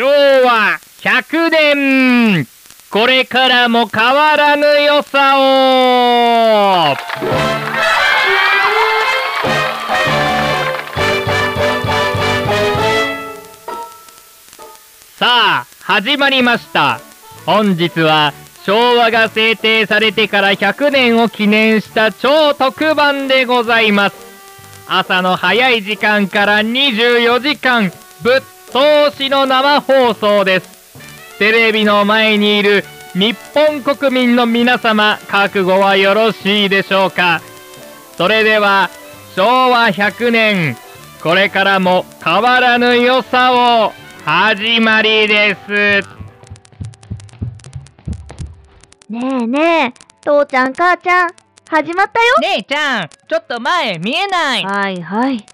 昭和100年これからも変わらぬ良さを。さあ始まりました。本日は昭和が制定されてから100年を記念した超特番でございます。朝の早い時間から24時間ぶっ通しの生放送ですテレビの前にいる日本国民の皆様覚悟はよろしいでしょうかそれでは昭和100年これからも変わらぬ良さを始まりですねえねえ、父ちゃん母ちゃん、始まったよ。姉ちゃん、ちょっと前見えない。はいはい。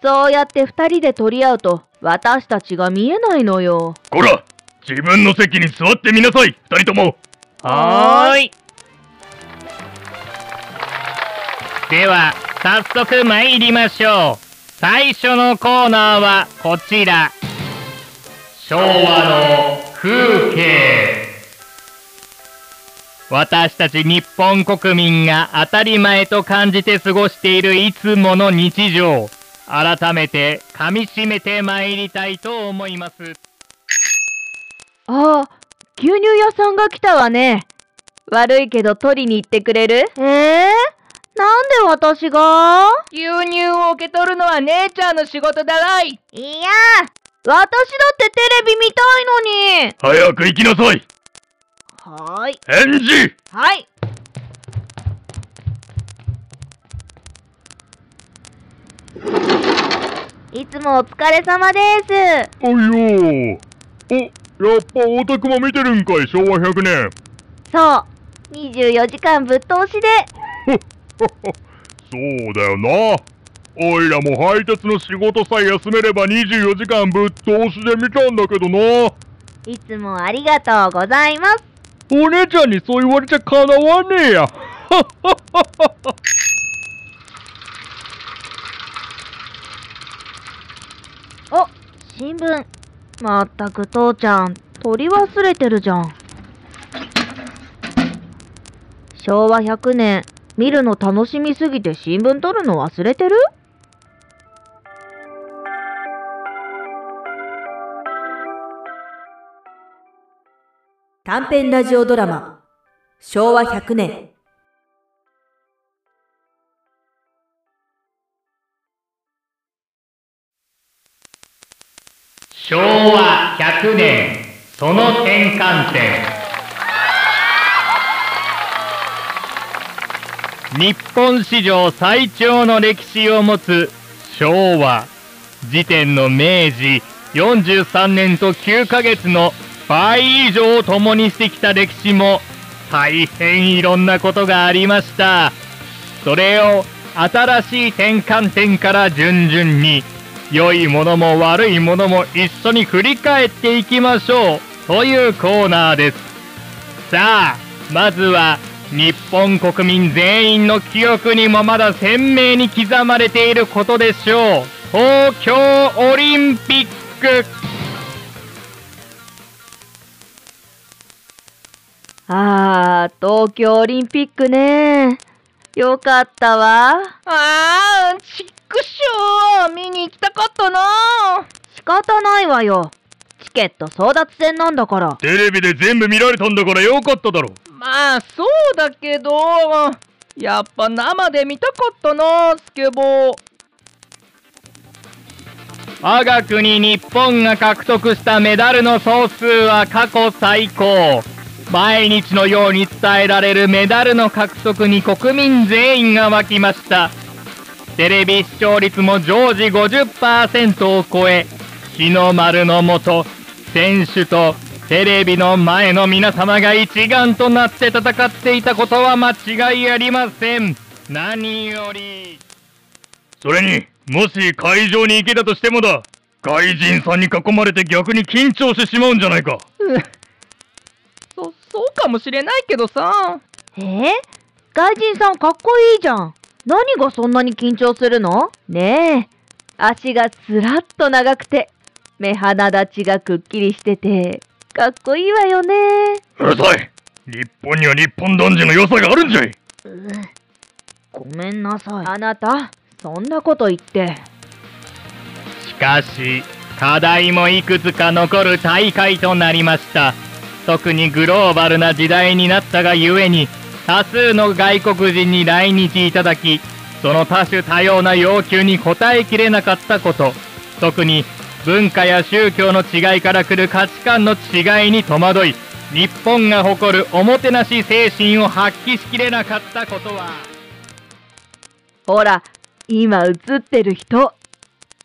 そうやって二人で取り合うと、私たちが見えないのよ。こら自分の席に座ってみなさい。二人とも。はーい。では早速参りましょう。最初のコーナーはこちら。昭和の風景。私たち日本国民が当たり前と感じて過ごしているいつもの日常改めて噛みしめて参りたいと思いますああ、牛乳屋さんが来たわね。悪いけど取りに行ってくれる？ええなんで私が？牛乳を受け取るのは姉ちゃんの仕事だらい。いや、私だってテレビ見たいのに。早く行きなさいはーい。返事はい。いつもお疲れ様です。おいよーおやっぱオタクも見てるんかい昭和100年そう。24時間ぶっ通しで。そうだよなおいらも配達の仕事さえ休めれば24時間ぶっ通しで見たんだけどないつもありがとうございます。お姉ちゃんにそう言われちゃかなわねえやお、新聞。まったく父ちゃん、取り忘れてるじゃん。昭和100年、見るの楽しみすぎて新聞取るの忘れてる？短編ラジオドラマ昭和100年昭和100年その転換点。日本史上最長の歴史を持つ昭和時点の明治43年と9ヶ月の倍以上を共にしてきた歴史も大変いろんなことがありました。それを新しい転換点から順々に良いものも悪いものも一緒に振り返っていきましょうというコーナーですさあまずは日本国民全員の記憶にもまだ鮮明に刻まれていることでしょう東京オリンピックあー、東京オリンピックね。よかったわ。あー、ちっくしょー見に行きたかったな仕方ないわよ。チケット争奪戦なんだから。テレビで全部見られたんだからよかっただろまあ、そうだけど、やっぱ生で見たかったなスケボー。我が国日本が獲得したメダルの総数は過去最高毎日のように伝えられるメダルの獲得に国民全員が沸きましたテレビ視聴率も常時50%を超え日の丸のもと選手とテレビの前の皆様が一丸となって戦っていたことは間違いありません何よりそれにもし会場に行けたとしてもだ外人さんに囲まれて逆に緊張してしまうんじゃないかそ、そうかもしれないけどさ。え？ー、外人さんかっこいいじゃん。何がそんなに緊張するの？ねえ。足がつらっと長くて、目鼻立ちがくっきりしてて、かっこいいわよね。うるさい日本には日本男児の良さがあるんじゃいごめんなさい。あなた、そんなこと言って。しかし課題もいくつか残る大会となりました特にグローバルな時代になったがゆえに多数の外国人に来日いただきその多種多様な要求に応えきれなかったこと特に文化や宗教の違いから来る価値観の違いに戸惑い日本が誇るおもてなし精神を発揮しきれなかったことはほら、今映ってる人。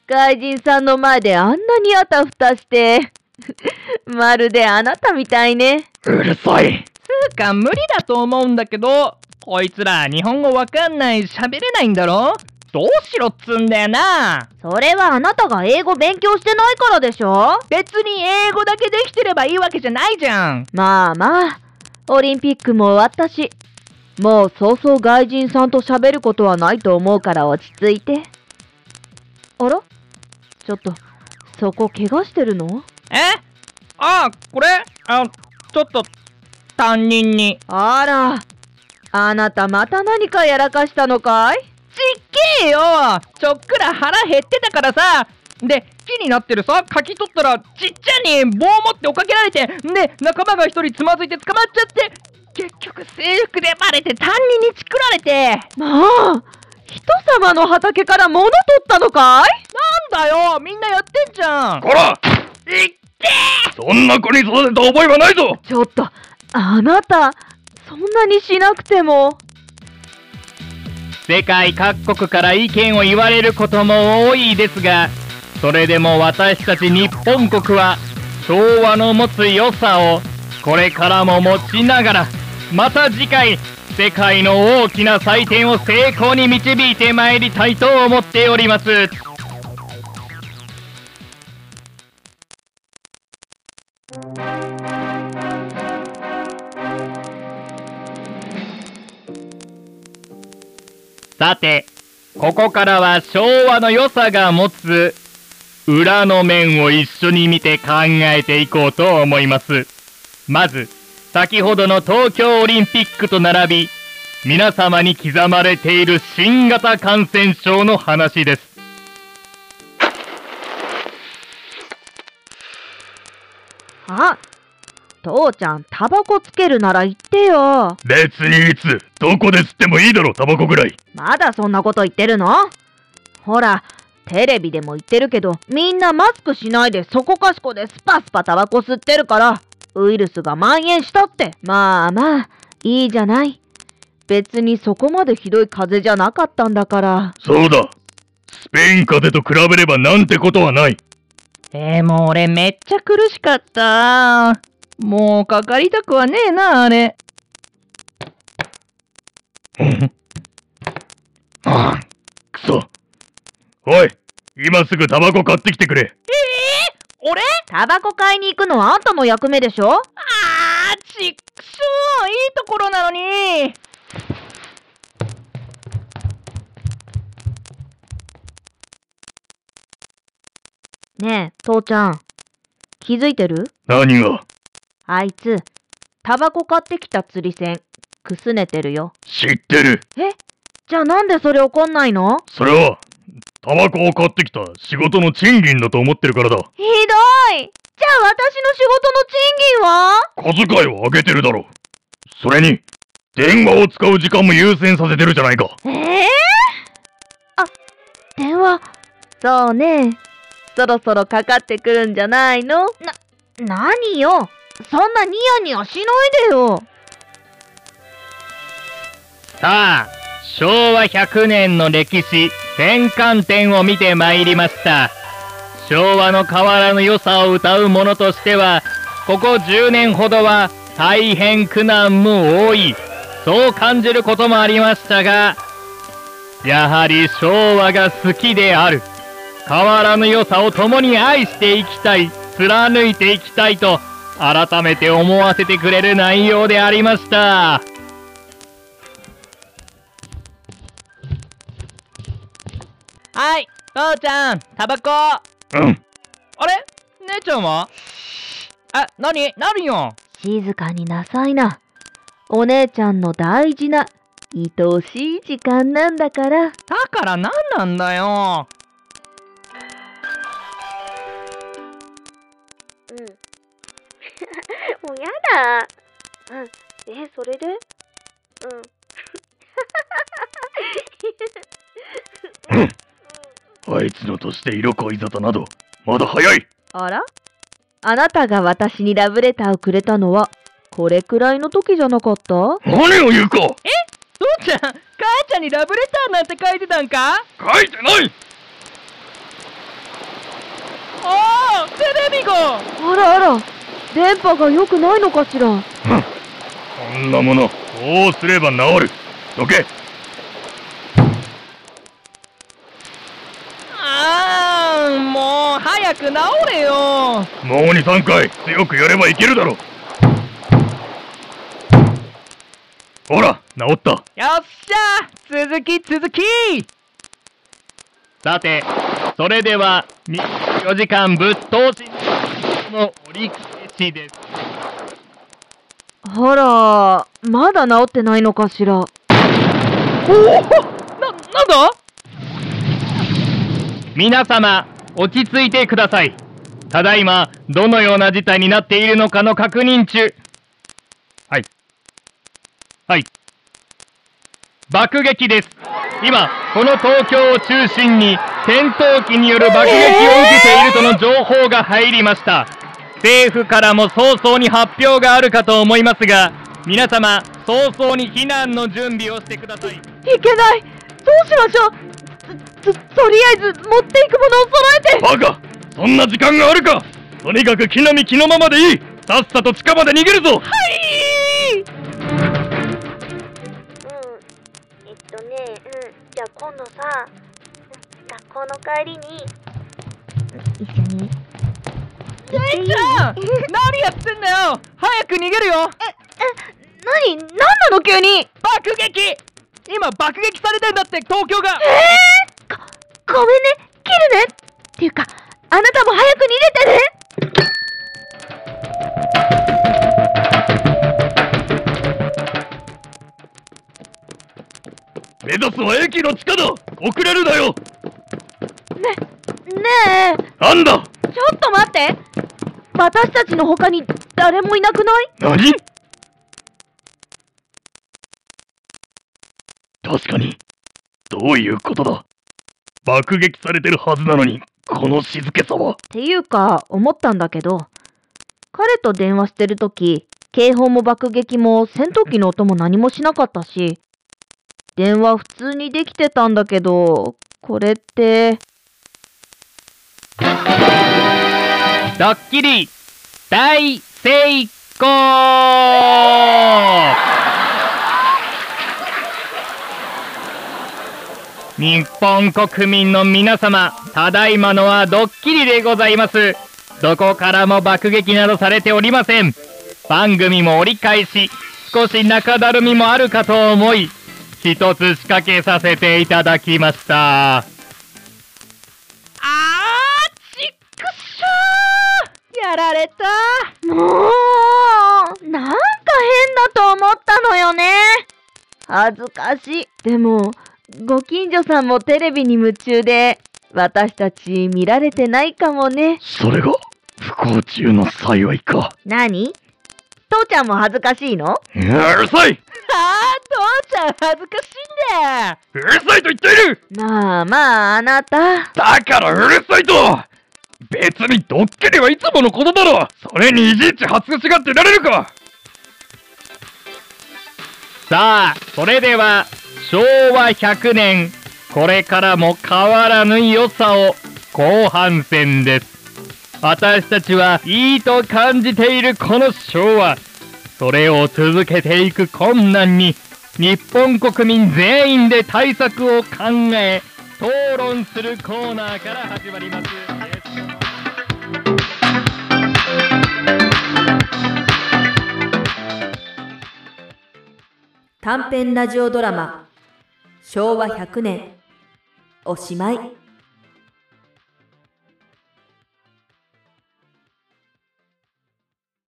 外人さんの前であんなにあたふたして。まるであなたみたいね。うるさいつうか無理だと思うんだけど、こいつら日本語わかんない喋れないんだろ？どうしろっつんだよな。それはあなたが英語勉強してないからでしょ？別に英語だけできてればいいわけじゃないじゃん。まあまあ、オリンピックも終わったし、もうそうそう外人さんと喋ることはないと思うから落ち着いて。あら？ちょっと、そこ怪我してるの？え？ああ、これ？あ、ちょっと、担任に。あら、あなたまた何かやらかしたのかい？ちっけえよ。ちょっくら腹減ってたからさ。で、木になってるさ、柿取ったら、ちっちゃに棒持って追っかけられて、で、仲間が一人つまずいて捕まっちゃって、結局制服でバレて担任にチクられて、まあ、人様の畑から物取ったのかい？なんだよ。みんなやってんじゃん。こら！そんな子に育てた覚えはないぞ。ちょっと、あなた、そんなにしなくても。世界各国から意見を言われることも多いですがそれでも私たち日本国は昭和の持つ良さをこれからも持ちながらまた次回世界の大きな祭典を成功に導いてまいりたいと思っておりますさてここからは昭和の良さが持つ裏の面を一緒に見て考えていこうと思います。まず先ほどの東京オリンピックと並び皆様に刻まれている新型感染症の話です。あ、父ちゃん、タバコつけるなら言ってよ。別にいつどこで吸ってもいいだろタバコぐらいまだそんなこと言ってるの？ほら、テレビでも言ってるけど、みんなマスクしないでそこかしこでスパスパタバコ吸ってるから、ウイルスが蔓延したって。まあまあ、いいじゃない。別にそこまでひどい風邪じゃなかったんだから。そうだスペイン風邪と比べればなんてことはないでも俺めっちゃ苦しかった。もうかかりたくはねえな、あれ。ああくそ。おい今すぐタバコ買ってきてくれ。俺？タバコ買いに行くのはあんたの役目でしょ？あー、ちっくしょーいいところなのに。ねえ、父ちゃん。気づいてる？何が？あいつ、タバコ買ってきた釣り銭、くすねてるよ。知ってる。え？じゃあなんでそれ怒んないの？それはタバコを買ってきた仕事の賃金だと思ってるからだ。ひどい！じゃあ私の仕事の賃金は？小遣いを上げてるだろそれに電話を使う時間も優先させてるじゃないか。ええあ、電話。そうね。そろそろかかってくるんじゃないの？な、何よ？そんなニヤニヤしないでよ。さあ昭和100年の歴史転換点を見てまいりました。昭和の変わらぬ良さを歌う者としてはここ10年ほどは大変苦難も多い。そう感じることもありましたがやはり昭和が好きである。変わらぬ良さを共に愛していきたい貫いていきたいと改めて思わせてくれる内容でありましたはい、父ちゃん、タバコあうんれ？姉ちゃんは？あ、なになるよ？静かになさいな。お姉ちゃんの大事な、愛おしい時間なんだから。だから何なんだよ。もうやだ。うん。え、それで？うん。あいつのとして色恋沙汰など、まだ早い。あら？あなたが私にラブレターをくれたのは、これくらいの時じゃなかった？何を言うか。父ちゃん、母ちゃんにラブレターなんて書いてたんか？書いてない。ああ、テレビがあらあら、電波が良くないのかしら？そん。なもの、どうすれば治る。どけ。あーもう早く治れよ。もう2、3回強くやればいけるだろほら、治った。よっしゃ。続き続き。さて、それでは24時間ぶっ通しの折り返しです。あら、まだ治ってないのかしら。おおな、なんだ？皆様、落ち着いてください。ただいま、どのような事態になっているのかの確認中。はい。はい。爆撃です。今、この東京を中心に、戦闘機による爆撃を受けているとの情報が入りました。政府からも早々に発表があるかと思いますが、皆様、早々に避難の準備をしてください。いけない。どうしましょう。と、と、とりあえず持っていくものを揃えて。バカそんな時間があるか。とにかく木の実木のままでいい。さっさと地下まで逃げるぞ。うん。えっとね、うん。じゃあ今度さ、学校の帰りに、一緒に。姉ちゃん何やってんだよ。早く逃げるよ。何？何なの急に？爆撃。今爆撃されてんだって東京が。えー、ご、ごめんね、切るね。っていうか、あなたも早く逃げてね。目指すは駅の地下だ。遅れるなよ。ねえ、なんだ？ちょっと待って私たちの他に誰もいなくない？何？確かにどういうことだ？爆撃されてるはずなのにこの静けさは。っていうか、思ったんだけど、彼と電話してるとき、警報も爆撃も戦闘機の音も何もしなかったし、電話普通にできてたんだけど、これって、ドッキリ大成功日本国民の皆様、ただいまのはドッキリでございます。どこからも爆撃などされておりません。番組も折り返し、少し中だるみもあるかと思い、一つ仕掛けさせていただきました。やられたもう、なんか変だと思ったのよね。恥ずかしい。でも、ご近所さんもテレビに夢中で、私たち見られてないかもね。それが不幸中の幸いか何？父ちゃんも恥ずかしいの？うるさいあー父ちゃん恥ずかしいんだようるさいと言っているまあまあ、あなた。だからうるさいと別にドッキリはいつものことだろそれにいちいち恥ずかしがってられるかさあ、それでは、昭和100年、これからも変わらぬ良さを後半戦です。私たちはいいと感じているこの昭和、それを続けていく困難に、日本国民全員で対策を考え、討論するコーナーから始まります。短編ラジオドラマ昭和100年おしまい。